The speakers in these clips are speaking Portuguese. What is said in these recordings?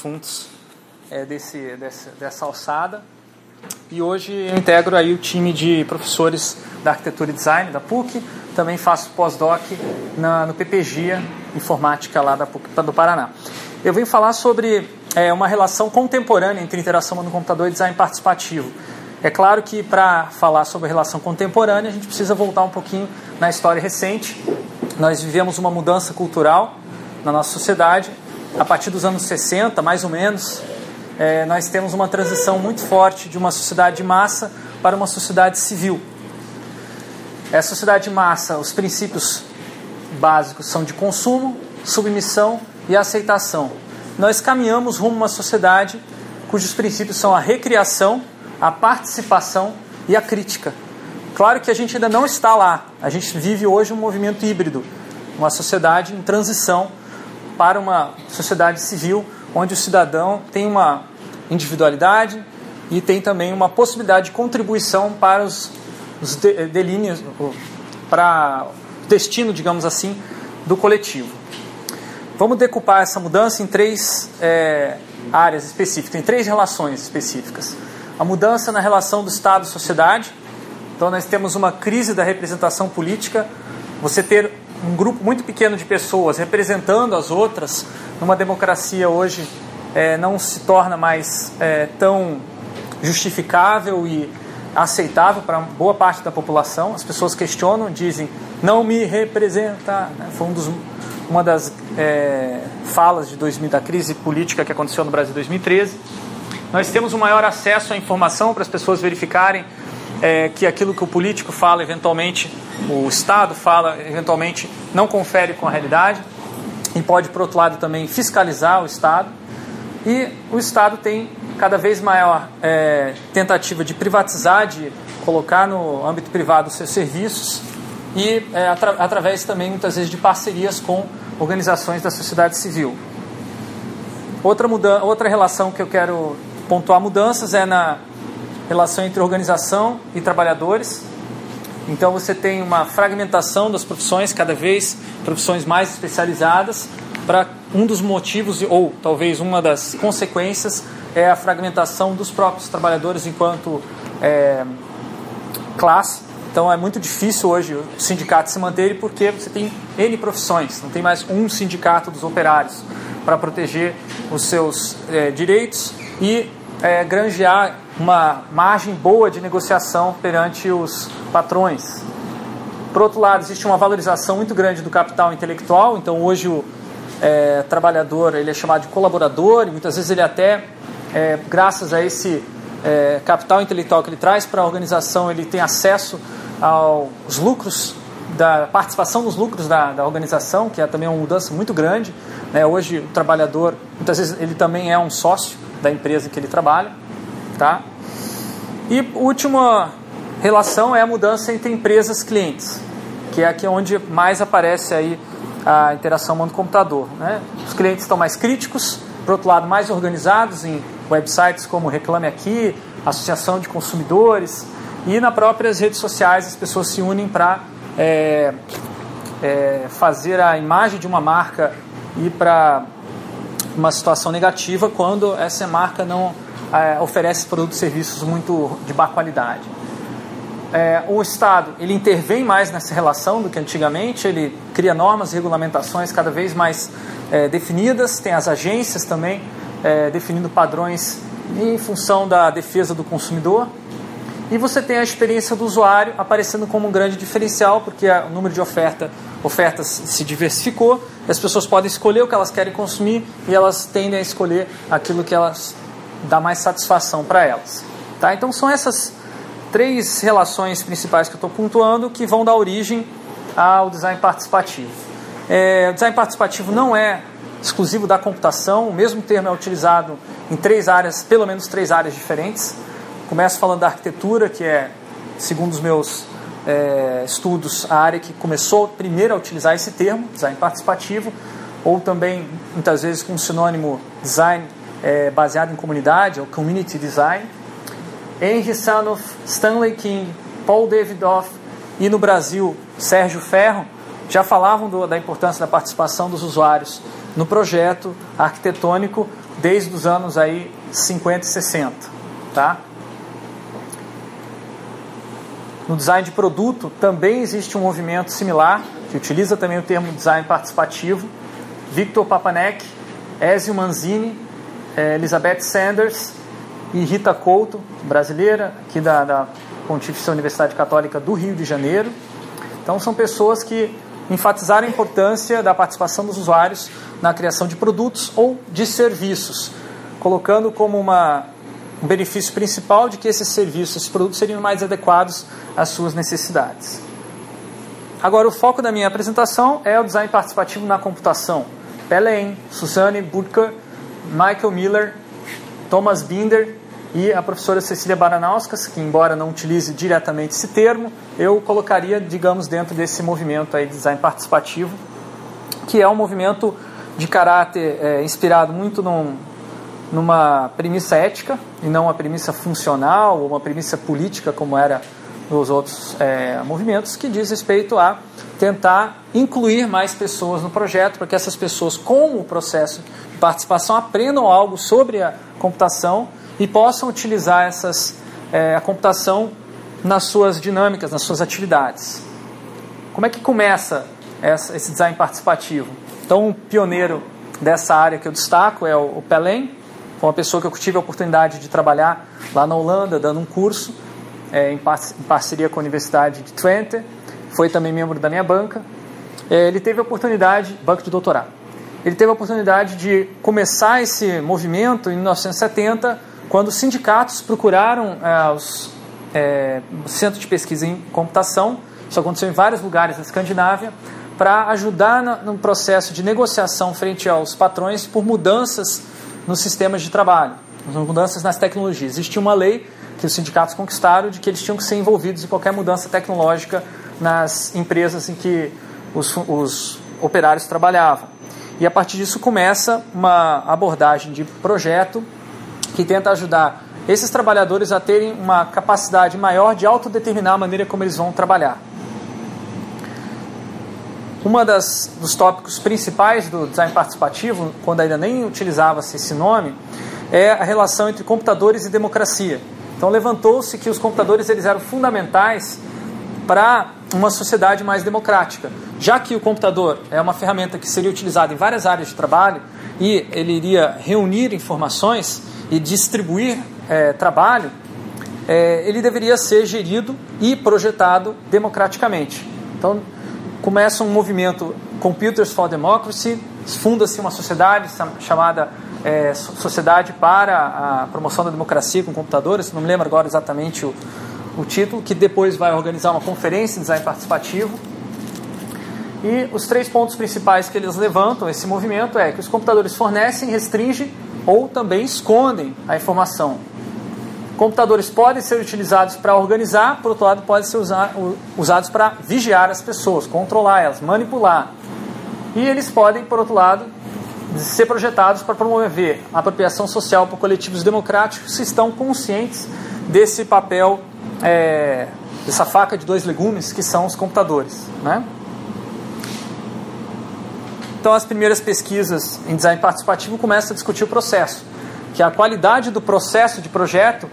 assuntos é, desse, dessa, dessa alçada. E hoje eu integro aí o time de professores da arquitetura e design da PUC. Também faço pós-doc no PPGIA, informática lá da PUC do Paraná. Eu venho falar sobre é, uma relação contemporânea entre interação no computador e design participativo. É claro que para falar sobre a relação contemporânea a gente precisa voltar um pouquinho na história recente. Nós vivemos uma mudança cultural na nossa sociedade. A partir dos anos 60, mais ou menos, é, nós temos uma transição muito forte de uma sociedade de massa para uma sociedade civil. Essa sociedade de massa, os princípios básicos são de consumo, submissão e aceitação. Nós caminhamos rumo a uma sociedade cujos princípios são a recriação, a participação e a crítica. Claro que a gente ainda não está lá. A gente vive hoje um movimento híbrido, uma sociedade em transição para uma sociedade civil onde o cidadão tem uma individualidade e tem também uma possibilidade de contribuição para os, os delíneos, para o destino, digamos assim, do coletivo. Vamos decupar essa mudança em três é, áreas específicas, em três relações específicas. A mudança na relação do Estado e sociedade. Então, nós temos uma crise da representação política. Você ter um grupo muito pequeno de pessoas representando as outras numa democracia hoje é, não se torna mais é, tão justificável e aceitável para boa parte da população. As pessoas questionam, dizem, não me representa. Né? Foi um dos, uma das é, falas de 2000, da crise política que aconteceu no Brasil em 2013. Nós temos um maior acesso à informação para as pessoas verificarem é, que aquilo que o político fala, eventualmente, o Estado fala, eventualmente, não confere com a realidade. E pode, por outro lado, também fiscalizar o Estado. E o Estado tem cada vez maior é, tentativa de privatizar, de colocar no âmbito privado os seus serviços e é, atra através também muitas vezes de parcerias com organizações da sociedade civil. Outra, outra relação que eu quero pontuar mudanças é na relação entre organização e trabalhadores. Então você tem uma fragmentação das profissões, cada vez profissões mais especializadas, para um dos motivos, ou talvez uma das consequências, é a fragmentação dos próprios trabalhadores enquanto é, classe. Então é muito difícil hoje o sindicato se manter porque você tem N profissões, não tem mais um sindicato dos operários para proteger os seus é, direitos e é, granjear uma margem boa de negociação perante os patrões. Por outro lado, existe uma valorização muito grande do capital intelectual, então hoje o é, trabalhador ele é chamado de colaborador e muitas vezes ele até, é, graças a esse é, capital intelectual que ele traz para a organização, ele tem acesso aos lucros da participação nos lucros da, da organização, que é também uma mudança muito grande. Né? Hoje o trabalhador, muitas vezes ele também é um sócio da empresa em que ele trabalha. Tá? E última relação é a mudança entre empresas e clientes, que é aqui onde mais aparece aí a interação humano-computador. Né? Os clientes estão mais críticos, por outro lado, mais organizados em websites como Reclame Aqui, Associação de Consumidores, e nas próprias redes sociais as pessoas se unem para é, é, fazer a imagem de uma marca ir para uma situação negativa quando essa marca não é, oferece produtos e serviços muito de boa qualidade é, o Estado ele intervém mais nessa relação do que antigamente, ele cria normas e regulamentações cada vez mais é, definidas, tem as agências também é, definindo padrões em função da defesa do consumidor. E você tem a experiência do usuário aparecendo como um grande diferencial, porque o número de oferta, ofertas se diversificou, as pessoas podem escolher o que elas querem consumir e elas tendem a escolher aquilo que elas dá mais satisfação para elas. Tá? Então são essas três relações principais que eu estou pontuando que vão dar origem ao design participativo. É, o design participativo não é exclusivo da computação, o mesmo termo é utilizado em três áreas, pelo menos três áreas diferentes. Começo falando da arquitetura, que é, segundo os meus é, estudos, a área que começou primeiro a utilizar esse termo, design participativo, ou também muitas vezes com o sinônimo design é, baseado em comunidade, ou community design. Henry Sanoff, Stanley King, Paul Davidoff e no Brasil Sérgio Ferro já falavam do, da importância da participação dos usuários no projeto arquitetônico desde os anos aí 50 e 60, tá? No design de produto também existe um movimento similar, que utiliza também o termo design participativo. Victor Papanek, Ezio Manzini, eh, Elizabeth Sanders e Rita Couto, brasileira, aqui da, da Universidade Católica do Rio de Janeiro. Então são pessoas que enfatizaram a importância da participação dos usuários na criação de produtos ou de serviços, colocando como uma, um benefício principal de que esses serviços, esses produtos seriam mais adequados às suas necessidades. Agora, o foco da minha apresentação é o design participativo na computação. Pelen, Suzanne Burker, Michael Miller, Thomas Binder e a professora Cecília Baranauskas, que embora não utilize diretamente esse termo, eu colocaria, digamos, dentro desse movimento aí de design participativo, que é um movimento de caráter é, inspirado muito num, numa premissa ética e não uma premissa funcional ou uma premissa política como era nos outros é, movimentos, que diz respeito a tentar incluir mais pessoas no projeto para que essas pessoas, com o processo de participação, aprendam algo sobre a computação e possam utilizar essas, é, a computação nas suas dinâmicas, nas suas atividades. Como é que começa essa, esse design participativo? Então, um pioneiro dessa área que eu destaco é o, o Pelém, foi uma pessoa que eu tive a oportunidade de trabalhar lá na Holanda, dando um curso é, em, par em, parceria com a Universidade de Twente, foi também membro da minha banca. É, ele teve a oportunidade, banco de doutorado, ele teve a oportunidade de começar esse movimento em 1970 quando os sindicatos procuraram é, os é, centros de pesquisa em computação, isso aconteceu em vários lugares na Escandinávia, para ajudar no processo de negociação frente aos patrões por mudanças nos sistemas de trabalho, mudanças nas tecnologias. Existia uma lei que os sindicatos conquistaram de que eles tinham que ser envolvidos em qualquer mudança tecnológica nas empresas em que os, os operários trabalhavam. E a partir disso começa uma abordagem de projeto que tenta ajudar esses trabalhadores a terem uma capacidade maior de autodeterminar a maneira como eles vão trabalhar. Uma das dos tópicos principais do design participativo, quando ainda nem utilizava-se esse nome, é a relação entre computadores e democracia. Então levantou-se que os computadores eles eram fundamentais para uma sociedade mais democrática. Já que o computador é uma ferramenta que seria utilizada em várias áreas de trabalho e ele iria reunir informações, e distribuir é, trabalho, é, ele deveria ser gerido e projetado democraticamente. Então, começa um movimento Computers for Democracy, funda-se uma sociedade chamada é, Sociedade para a Promoção da Democracia com Computadores, não me lembro agora exatamente o, o título, que depois vai organizar uma conferência em design participativo. E os três pontos principais que eles levantam, esse movimento, é que os computadores fornecem, restringem ou também escondem a informação. Computadores podem ser utilizados para organizar, por outro lado, podem ser usar, usados para vigiar as pessoas, controlar elas, manipular. E eles podem, por outro lado, ser projetados para promover a apropriação social por coletivos democráticos que estão conscientes desse papel, é, dessa faca de dois legumes que são os computadores. Né? Então, as primeiras pesquisas em design participativo começam a discutir o processo, que a qualidade do processo de projeto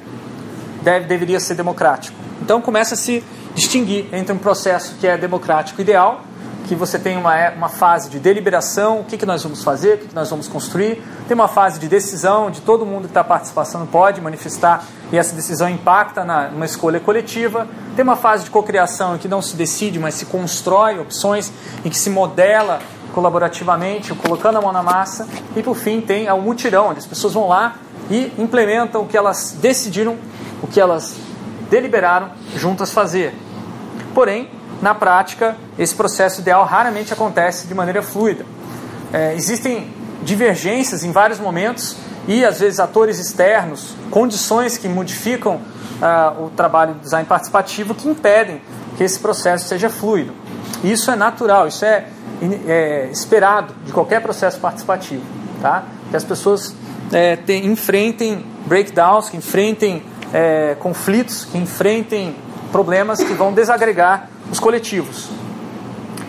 deve, deveria ser democrático. Então, começa a se distinguir entre um processo que é democrático ideal, que você tem uma, uma fase de deliberação, o que, que nós vamos fazer, o que, que nós vamos construir, tem uma fase de decisão, de todo mundo que está participando pode manifestar e essa decisão impacta na, numa escolha coletiva, tem uma fase de cocriação em que não se decide, mas se constrói opções, em que se modela colaborativamente, colocando a mão na massa, e por fim tem o mutirão, onde as pessoas vão lá e implementam o que elas decidiram, o que elas deliberaram juntas fazer. Porém, na prática, esse processo ideal raramente acontece de maneira fluida. É, existem divergências em vários momentos e, às vezes, atores externos, condições que modificam ah, o trabalho de design participativo que impedem que esse processo seja fluido. Isso é natural, isso é é, esperado de qualquer processo participativo, tá? Que as pessoas é, tem, enfrentem breakdowns, que enfrentem é, conflitos, que enfrentem problemas que vão desagregar os coletivos.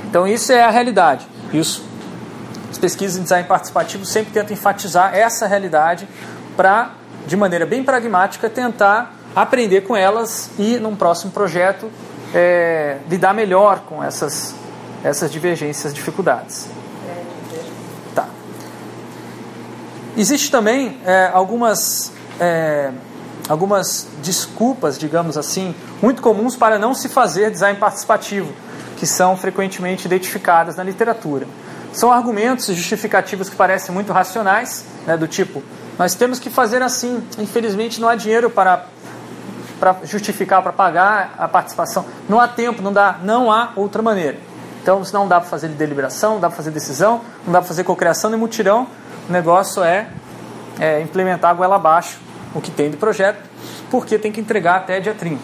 Então isso é a realidade. Isso as pesquisas em design participativo sempre tentam enfatizar essa realidade para, de maneira bem pragmática, tentar aprender com elas e, num próximo projeto, é, lidar melhor com essas, essas divergências, dificuldades. Tá. Existe também é, algumas, é, algumas desculpas, digamos assim, muito comuns para não se fazer design participativo, que são frequentemente identificadas na literatura. São argumentos e justificativos que parecem muito racionais, né, do tipo, nós temos que fazer assim, infelizmente não há dinheiro para para justificar, para pagar a participação. Não há tempo, não dá, não há outra maneira. Então, se não dá para fazer deliberação, não dá para fazer decisão, não dá para fazer cocriação nem mutirão, o negócio é, é implementar a goela abaixo o que tem de projeto, porque tem que entregar até dia 30.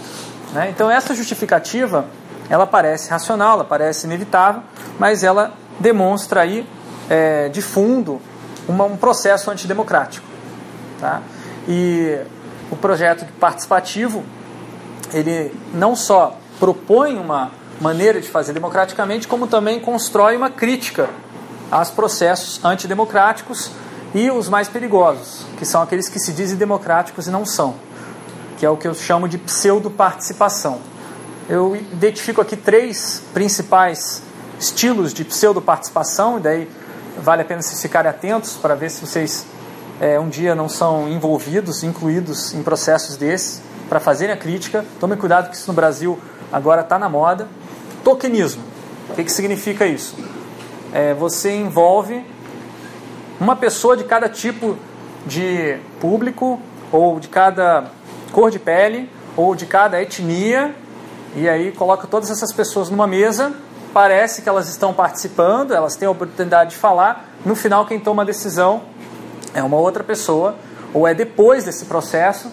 Né? Então, essa justificativa, ela parece racional, ela parece inevitável, mas ela demonstra aí, é, de fundo, uma, um processo antidemocrático. Tá? E o projeto participativo, ele não só propõe uma maneira de fazer democraticamente, como também constrói uma crítica aos processos antidemocráticos e os mais perigosos, que são aqueles que se dizem democráticos e não são, que é o que eu chamo de pseudo-participação. Eu identifico aqui três principais estilos de pseudo-participação, e daí vale a pena vocês ficarem atentos para ver se vocês é, um dia não são envolvidos, incluídos em processos desses, para fazerem a crítica. Tome cuidado que isso no Brasil agora está na moda. Tokenismo. O que, que significa isso? É, você envolve uma pessoa de cada tipo de público, ou de cada cor de pele, ou de cada etnia, e aí coloca todas essas pessoas numa mesa, parece que elas estão participando, elas têm a oportunidade de falar, no final quem toma a decisão é uma outra pessoa, ou é depois desse processo,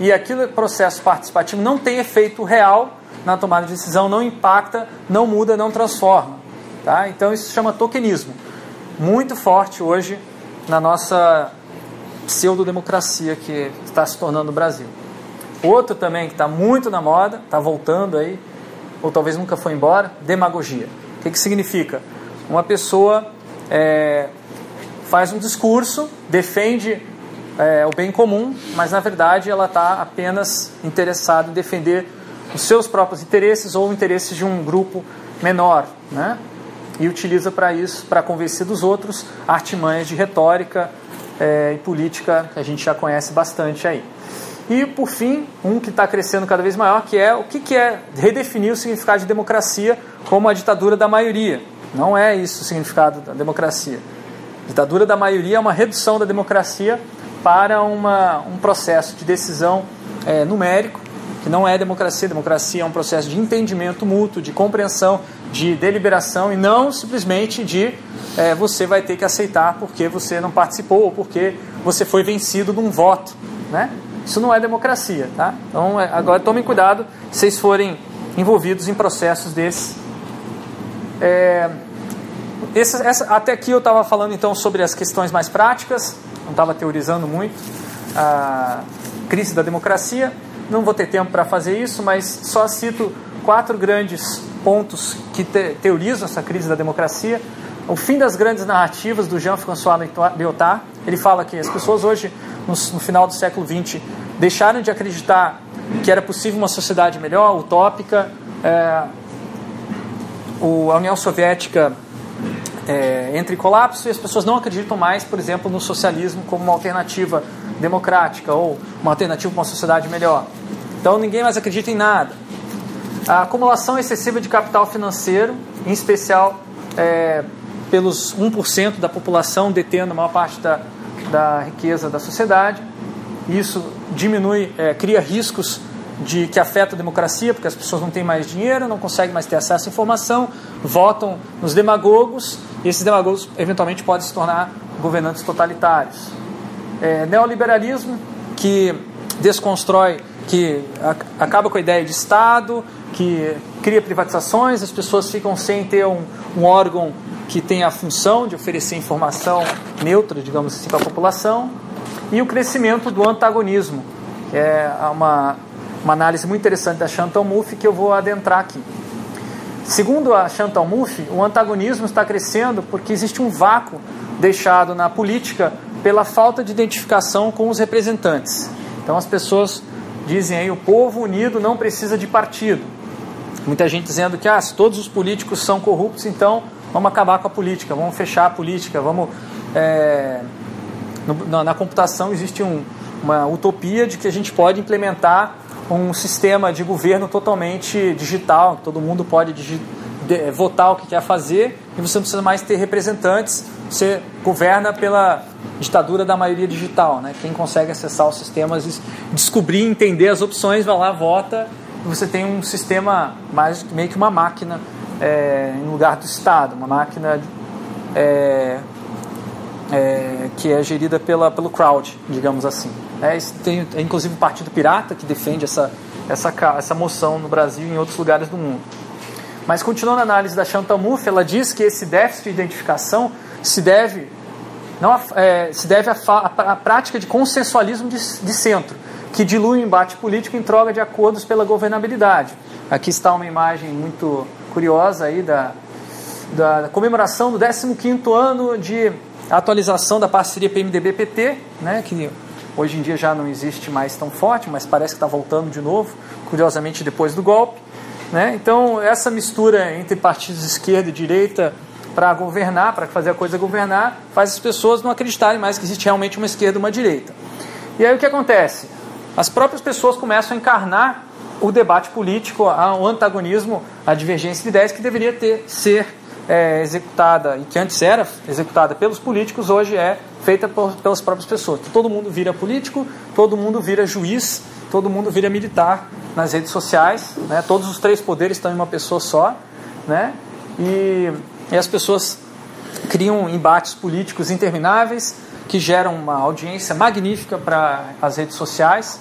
e aquele processo participativo não tem efeito real na tomada de decisão, não impacta, não muda, não transforma. Tá? Então isso se chama tokenismo. Muito forte hoje na nossa pseudodemocracia que está se tornando o Brasil. Outro também que está muito na moda, está voltando aí, ou talvez nunca foi embora, demagogia. O que, que significa? Uma pessoa é, faz um discurso, defende é, o bem comum, mas na verdade ela está apenas interessada em defender os seus próprios interesses ou interesses de um grupo menor, né? E utiliza para isso, para convencer dos outros, artimanhas de retórica é, e política que a gente já conhece bastante aí. E, por fim, um que está crescendo cada vez maior, que é o que, que é redefinir o significado de democracia como a ditadura da maioria. Não é isso o significado da democracia. Ditadura da maioria é uma redução da democracia para uma, um processo de decisão é, numérico, que não é democracia. Democracia é um processo de entendimento mútuo, de compreensão, de deliberação e não simplesmente de é, você vai ter que aceitar porque você não participou ou porque você foi vencido num voto. Né? Isso não é democracia. Tá? Então, é, agora tomem cuidado se vocês forem envolvidos em processos desses. É, esse, essa, até aqui eu estava falando então sobre as questões mais práticas, não estava teorizando muito a crise da democracia. Não vou ter tempo para fazer isso, mas só cito quatro grandes pontos que te, teorizam essa crise da democracia. O fim das grandes narrativas do Jean-François Lyotard. Ele fala que as pessoas hoje, no, no final do século XX, deixaram de acreditar que era possível uma sociedade melhor, utópica. É, a União Soviética é, entra em colapso e as pessoas não acreditam mais, por exemplo, no socialismo como uma alternativa democrática ou uma alternativa para uma sociedade melhor. Então ninguém mais acredita em nada. A acumulação excessiva de capital financeiro, em especial é, pelos 1% da população detendo a maior parte da, da riqueza da sociedade. Isso diminui, é, cria riscos de que afeta a democracia, porque as pessoas não têm mais dinheiro, não conseguem mais ter acesso à informação, votam nos demagogos, e esses demagogos eventualmente podem se tornar governantes totalitários. É, neoliberalismo, que desconstrói, que acaba com a ideia de Estado, que cria privatizações, as pessoas ficam sem ter um, um órgão que tenha a função de oferecer informação neutra, digamos assim, para a população, e o crescimento do antagonismo, que é uma uma análise muito interessante da Chantal Mouffe que eu vou adentrar aqui. Segundo a Chantal Mouffe, o antagonismo está crescendo porque existe um vácuo deixado na política pela falta de identificação com os representantes. Então as pessoas dizem aí o povo unido não precisa de partido. Muita gente dizendo que ah, se todos os políticos são corruptos, então vamos acabar com a política, vamos fechar a política, vamos é, na, computação existe um, uma utopia de que a gente pode implementar um sistema de governo totalmente digital, todo mundo pode de, votar o que quer fazer e você não precisa mais ter representantes, você governa pela ditadura da maioria digital. Né? Quem consegue acessar os sistemas, descobrir, entender as opções, vai lá, vota e você tem um sistema mais meio que uma máquina é, em lugar do Estado, uma máquina é, é, que é gerida pela, pelo crowd, digamos assim. É, tem inclusive o Partido Pirata que defende essa, essa, essa moção no Brasil e em outros lugares do mundo. Mas continuando a análise da Chantal Mouffe, ela diz que esse déficit de identificação se deve, não, é, se deve à, prática de consensualismo de, de centro, que dilui o embate político em troca de acordos pela governabilidade. Aqui está uma imagem muito curiosa aí da, da comemoração do 15º ano de atualização da parceria PMDB-PT, né, que hoje em dia já não existe mais tão forte, mas parece que está voltando de novo, curiosamente depois do golpe. Né? Então, essa mistura entre partidos de esquerda e direita para governar, para fazer a coisa governar, faz as pessoas não acreditarem mais que existe realmente uma esquerda e uma direita. E aí o que acontece? As próprias pessoas começam a encarnar o debate político, o antagonismo, a divergência de ideias que deveria ter ser é, executada e que antes era executada pelos políticos, hoje é feita por, pelas próprias pessoas. Todo mundo vira político, todo mundo vira juiz, todo mundo vira militar nas redes sociais, né? todos os três poderes estão em uma pessoa só, né? e, e as pessoas criam embates políticos intermináveis que geram uma audiência magnífica para as redes sociais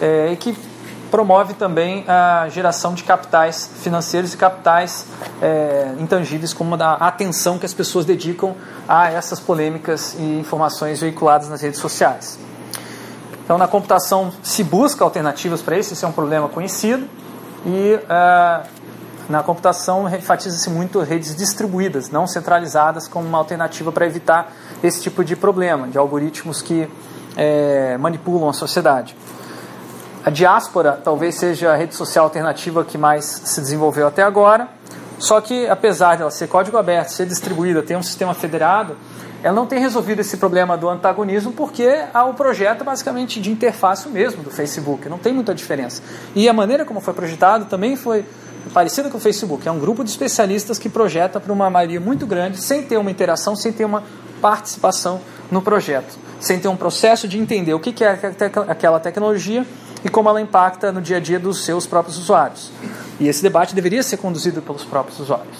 é, e que promove também a geração de capitais financeiros e capitais é, intangíveis, como a atenção que as pessoas dedicam a essas polêmicas e informações veiculadas nas redes sociais. Então, na computação se busca alternativas para isso, isso é um problema conhecido, e é, na computação enfatiza-se muito redes distribuídas, não centralizadas, como uma alternativa para evitar esse tipo de problema, de algoritmos que é, manipulam a sociedade. A diáspora talvez seja a rede social alternativa que mais se desenvolveu até agora, só que apesar de ela ser código aberto, ser distribuída, ter um sistema federado, ela não tem resolvido esse problema do antagonismo porque há o projeto basicamente de interface mesmo do Facebook, não tem muita diferença. E a maneira como foi projetado também foi parecida com o Facebook, é um grupo de especialistas que projeta para uma maioria muito grande, sem ter uma interação, sem ter uma participação no projeto, sem ter um processo de entender o que é aquela tecnologia e como ela impacta no dia a dia dos seus próprios usuários. E esse debate deveria ser conduzido pelos próprios usuários.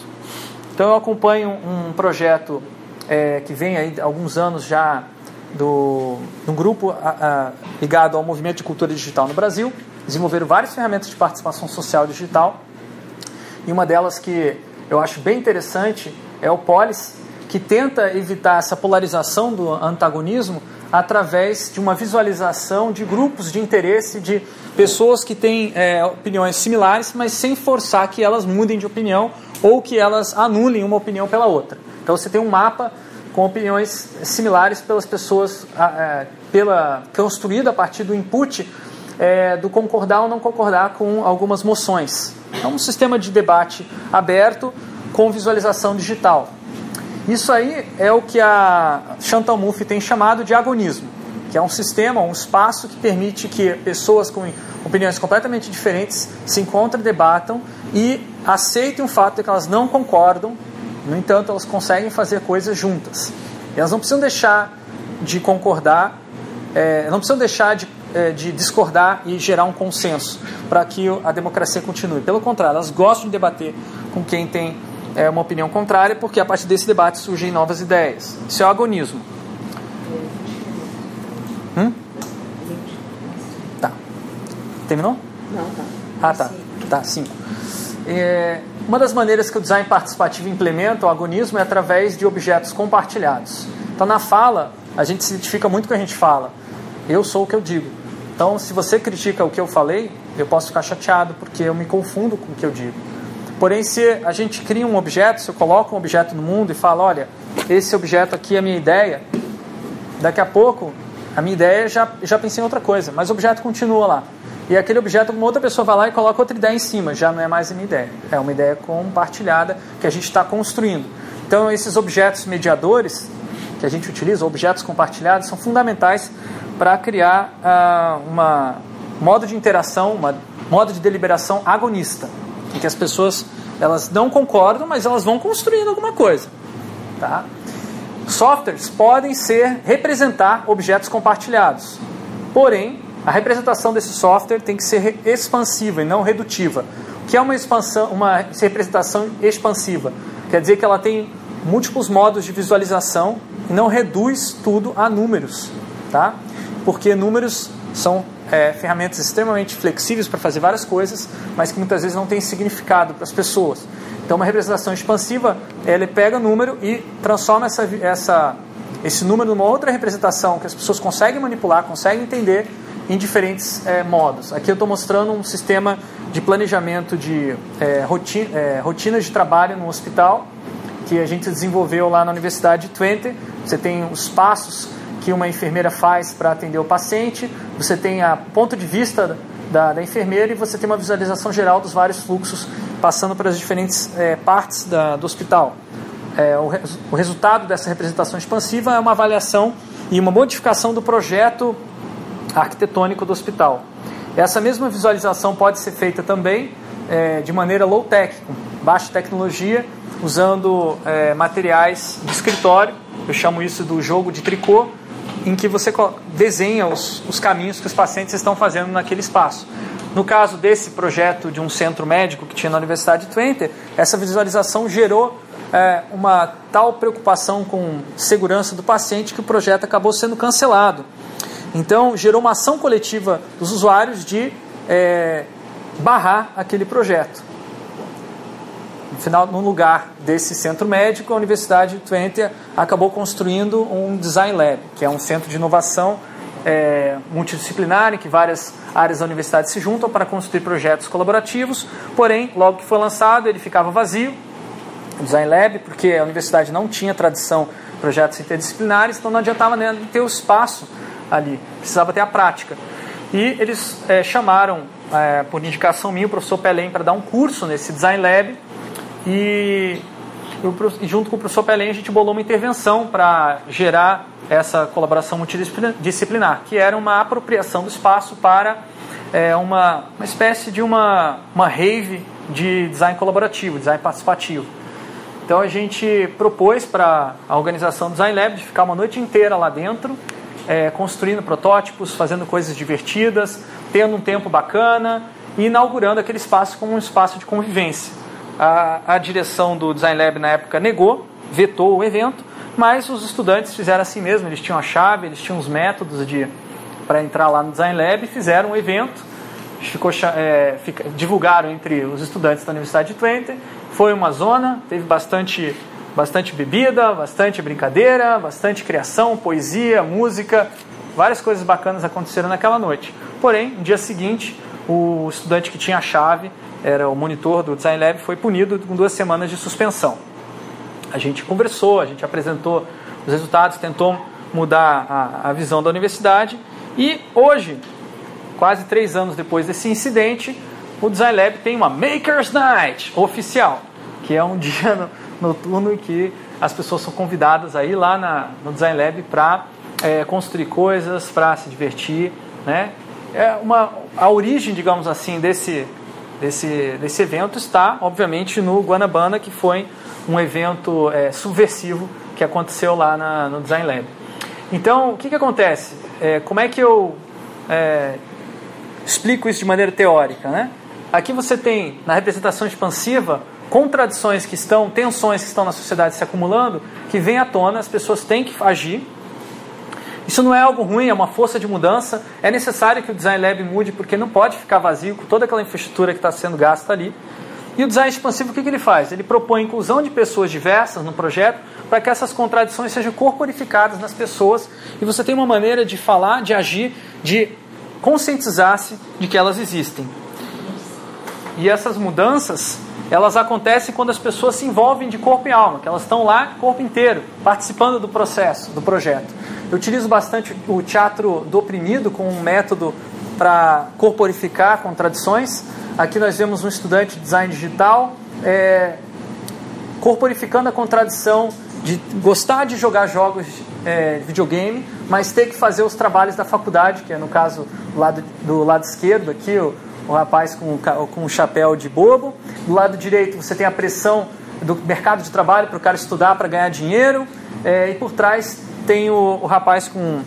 Então eu acompanho um projeto é, que vem aí há alguns anos já do, um grupo a, a, ligado ao movimento de cultura digital no Brasil. Desenvolveram várias ferramentas de participação social digital. E uma delas que eu acho bem interessante é o Polis, que tenta evitar essa polarização do antagonismo através de uma visualização de grupos de interesse de pessoas que têm é, opiniões similares, mas sem forçar que elas mudem de opinião ou que elas anulem uma opinião pela outra. Então você tem um mapa com opiniões similares pelas pessoas, é, pela construído a partir do input é, do concordar ou não concordar com algumas moções. É um sistema de debate aberto com visualização digital. Isso aí é o que a Chantal tem chamado de agonismo, que é um sistema, um espaço que permite que pessoas com opiniões completamente diferentes se encontrem, debatam e aceitem o fato de que elas não concordam, no entanto, elas conseguem fazer coisas juntas. E elas não precisam deixar de concordar, é, não precisam deixar de, é, de discordar e gerar um consenso para que a democracia continue. Pelo contrário, elas gostam de debater com quem tem é, uma opinião contrária, porque a partir desse debate surgem novas ideias. Isso é o agonismo. Hum? Tá. Terminou? Não, tá. Ah, tá. Tá, sim. É, uma das maneiras que o design participativo implementa o agonismo é através de objetos compartilhados. Então, na fala, a gente se identifica muito com o que a gente fala. Eu sou o que eu digo. Então, se você critica o que eu falei, eu posso ficar chateado porque eu me confundo com o que eu digo. Porém, se a gente cria um objeto, se eu coloco um objeto no mundo e falo, olha, esse objeto aqui, a minha ideia, daqui a pouco, a minha ideia já, já pensei em outra coisa, mas o objeto continua lá. E aquele objeto, uma outra pessoa vai lá e coloca outra ideia em cima, já não é mais a minha ideia. É uma ideia compartilhada que a gente está construindo. Então, esses objetos mediadores que a gente utiliza, objetos compartilhados, são fundamentais para criar uh, uma modo de interação, uma modo de deliberação agonista, em que as pessoas elas não concordam, mas elas vão construindo alguma coisa, tá? Softwares podem ser representar objetos compartilhados, porém a representação desse software tem que ser expansiva e não redutiva. O que é uma expansão, uma representação expansiva? Quer dizer que ela tem múltiplos modos de visualização e não reduz tudo a números, tá? Porque números são é, ferramentas extremamente flexíveis para fazer várias coisas, mas que muitas vezes não têm significado para as pessoas. Então, uma representação expansiva, ele pega número e transforma essa, essa, esse número numa outra representação que as pessoas conseguem manipular, conseguem entender em diferentes é, modos. Aqui eu estou mostrando um sistema de planejamento de é, rotina, é, rotinas de trabalho no hospital que a gente desenvolveu lá na Universidade de Twente. Você tem os passos que uma enfermeira faz para atender o paciente, você tem a ponto de vista da, da, enfermeira e você tem uma visualização geral dos vários fluxos passando para as diferentes é, partes da, do hospital. É, o, o resultado dessa representação expansiva é uma avaliação e uma modificação do projeto arquitetônico do hospital. Essa mesma visualização pode ser feita também é, de maneira low-tech, com baixa tecnologia, usando é, materiais de escritório. Eu chamo isso do jogo de tricô, em que você desenha os, os caminhos que os pacientes estão fazendo naquele espaço. No caso desse projeto de um centro médico que tinha na Universidade de Twente, essa visualização gerou é, uma tal preocupação com segurança do paciente que o projeto acabou sendo cancelado. Então, gerou uma ação coletiva dos usuários de é, barrar aquele projeto. No final, no lugar desse centro médico, a Universidade de Twente acabou construindo um Design Lab, que é um centro de inovação é, multidisciplinar em que várias áreas da universidade se juntam para construir projetos colaborativos. Porém, logo que foi lançado, ele ficava vazio, o Design Lab, porque a universidade não tinha tradição de projetos interdisciplinares, então não adiantava nem ter o espaço ali, precisava ter a prática. E eles é, chamaram, é, por indicação minha, o professor Pelém para dar um curso nesse Design Lab. E, e junto com o professor Pelém a gente bolou uma intervenção para gerar essa colaboração multidisciplinar, que era uma apropriação do espaço para é, uma, uma espécie de uma, uma rave de design colaborativo, design participativo. Então a gente propôs para a organização Design Lab de ficar uma noite inteira lá dentro é, construindo protótipos, fazendo coisas divertidas, tendo um tempo bacana e inaugurando aquele espaço como um espaço de convivência. A, a direção do Design Lab na época negou, vetou o evento, mas os estudantes fizeram assim mesmo, eles tinham a chave, eles tinham os métodos de para entrar lá no Design Lab, fizeram um evento, ficou, é, fica, divulgaram entre os estudantes da Universidade de Twente, foi uma zona, teve bastante bastante bebida, bastante brincadeira, bastante criação, poesia, música, várias coisas bacanas aconteceram naquela noite. Porém, no dia seguinte, o estudante que tinha a chave, era o monitor do Design Lab, foi punido com duas semanas de suspensão. A gente conversou, a gente apresentou os resultados, tentou mudar a, a visão da universidade e hoje, quase três anos depois desse incidente, o Design Lab tem uma Makers Night oficial, que é um dia noturno em que as pessoas são convidadas aí lá na, no Design Lab para é, construir coisas, para se divertir, né? É uma, a origem, digamos assim, desse, desse, desse evento está, obviamente, no Guanabana, que foi um evento é, subversivo que aconteceu lá na, no Design Lab. Então, o que, que acontece? É, como é que eu é, explico isso de maneira teórica? Né? Aqui você tem, na representação expansiva, contradições que estão, tensões que estão na sociedade se acumulando, que vem à tona, as pessoas têm que agir. Isso não é algo ruim, é uma força de mudança. É necessário que o Design Lab mude, porque não pode ficar vazio com toda aquela infraestrutura que está sendo gasta ali. E o design expansivo, o que, que ele faz? Ele propõe a inclusão de pessoas diversas no projeto para que essas contradições sejam corporificadas nas pessoas e você tem uma maneira de falar, de agir, de conscientizar-se de que elas existem. E essas mudanças elas acontecem quando as pessoas se envolvem de corpo e alma, que elas estão lá corpo inteiro, participando do processo, do projeto. Eu utilizo bastante o teatro do oprimido como um método para corporificar contradições. Aqui nós vemos um estudante de design digital é, corporificando a contradição de gostar de jogar jogos é, de videogame, mas ter que fazer os trabalhos da faculdade, que é no caso do lado, do lado esquerdo aqui, o, o rapaz com, com chapéu de bobo. Do lado direito você tem a pressão do mercado de trabalho para o cara estudar para ganhar dinheiro. É, e por trás tem o, o rapaz com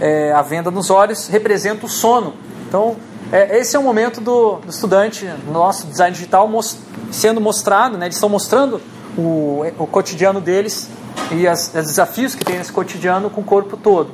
é, a venda nos olhos, representa o sono. Então, é, esse é o momento do, do estudante, nosso design digital, most, sendo mostrado, né, eles estão mostrando o, o cotidiano deles e os desafios que tem nesse cotidiano com o corpo todo.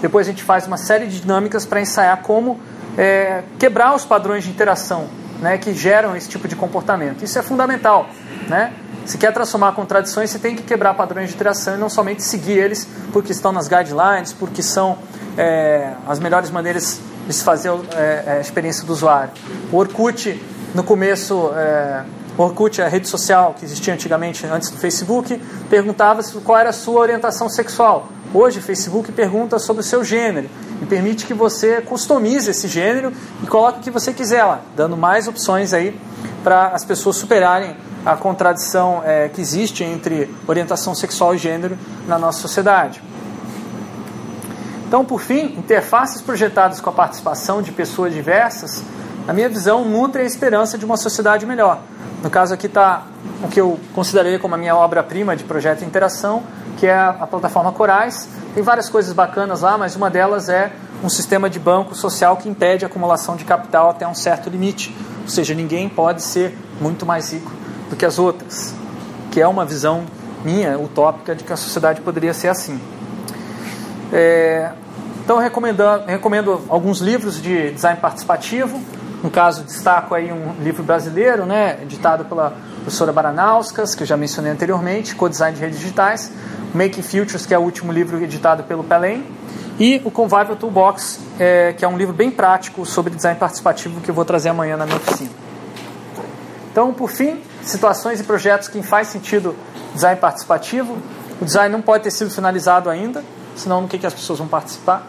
Depois a gente faz uma série de dinâmicas para ensaiar como é, quebrar os padrões de interação né, que geram esse tipo de comportamento. Isso é fundamental. Né? Se quer transformar contradições, você tem que quebrar padrões de interação e não somente seguir eles porque estão nas guidelines, porque são é, as melhores maneiras de se fazer é, é a experiência do usuário. O Orkut, no começo, é, o Orkut, a rede social que existia antigamente, antes do Facebook, perguntava qual era a sua orientação sexual. Hoje, o Facebook pergunta sobre o seu gênero e permite que você customize esse gênero e coloque o que você quiser lá, dando mais opções aí para as pessoas superarem a contradição é, que existe entre orientação sexual e gênero na nossa sociedade. Então, por fim, interfaces projetadas com a participação de pessoas diversas, na minha visão, nutrem a esperança de uma sociedade melhor. No caso aqui está o que eu consideraria como a minha obra-prima de projeto de interação, que é a, plataforma Corais. Tem várias coisas bacanas lá, mas uma delas é um sistema de banco social que impede a acumulação de capital até um certo limite. Ou seja, ninguém pode ser muito mais rico do que as outras, que é uma visão minha, utópica, de que a sociedade poderia ser assim. É, então, recomendo alguns livros de design participativo. No caso, destaco aí um livro brasileiro, né, editado pela professora Baranauskas, que eu já mencionei anteriormente, Co-Design de Redes Digitais. Making Futures, que é o último livro editado pelo Pelém, e o Convival Toolbox, é, que é um livro bem prático sobre design participativo que eu vou trazer amanhã na minha oficina. Então, por fim, situações e projetos que faz sentido design participativo. O design não pode ter sido finalizado ainda, senão no que, que as pessoas vão participar.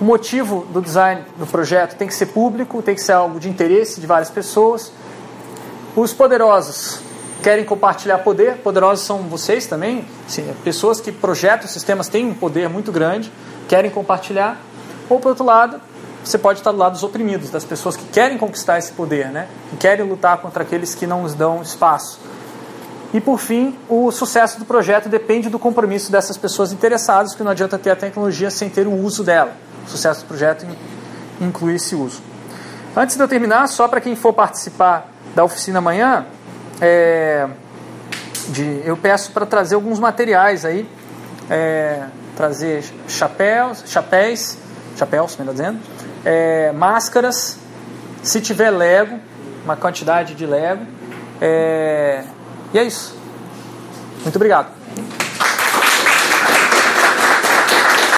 O motivo do design do projeto tem que ser público, tem que ser algo de interesse de várias pessoas. Os poderosos querem compartilhar poder, poderosos são vocês também, pessoas que projetam sistemas têm um poder muito grande, querem compartilhar. Ou, por outro lado, você pode estar do lado dos oprimidos, das pessoas que querem conquistar esse poder, né? que querem lutar contra aqueles que não nos dão espaço. E, por fim, o sucesso do projeto depende do compromisso dessas pessoas interessadas, porque não adianta ter a tecnologia sem ter o uso dela. Sucesso do projeto inclui esse uso. Antes de eu terminar, só para quem for participar da oficina amanhã, é, de, eu peço para trazer alguns materiais aí, é, trazer chapéus, chapéus, chapéus, melhor dizendo, é, máscaras, se tiver Lego, uma quantidade de Lego, é, e é isso. Muito obrigado.